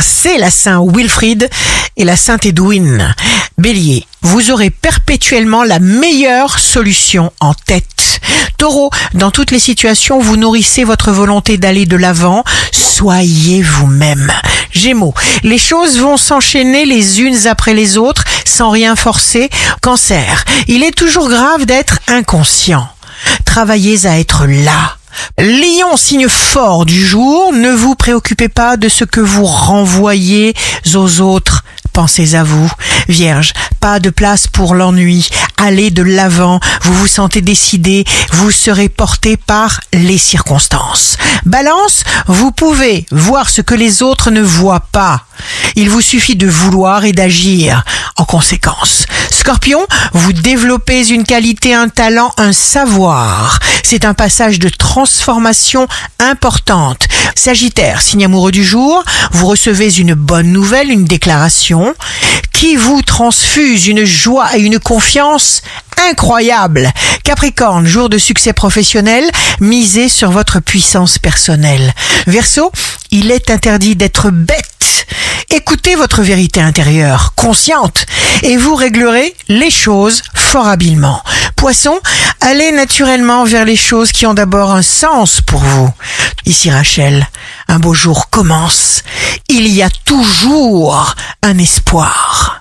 c'est la Saint Wilfrid et la Sainte Edwin. Bélier, vous aurez perpétuellement la meilleure solution en tête. Taureau, dans toutes les situations, vous nourrissez votre volonté d'aller de l'avant. Soyez vous-même. Gémeaux, les choses vont s'enchaîner les unes après les autres sans rien forcer. Cancer, il est toujours grave d'être inconscient. Travaillez à être là. Lion, signe fort du jour, ne vous préoccupez pas de ce que vous renvoyez aux autres. Pensez à vous. Vierge, pas de place pour l'ennui. Allez de l'avant. Vous vous sentez décidé. Vous serez porté par les circonstances. Balance, vous pouvez voir ce que les autres ne voient pas. Il vous suffit de vouloir et d'agir en conséquence. Scorpion, vous développez une qualité, un talent, un savoir. C'est un passage de transformation importante. Sagittaire, signe amoureux du jour, vous recevez une bonne nouvelle, une déclaration qui vous transfuse une joie et une confiance incroyable. Capricorne, jour de succès professionnel, misez sur votre puissance personnelle. Verseau, il est interdit d'être bête. Écoutez votre vérité intérieure, consciente, et vous réglerez les choses fort habilement. Poisson, allez naturellement vers les choses qui ont d'abord un sens pour vous. Ici Rachel, un beau jour commence. Il y a toujours un espoir.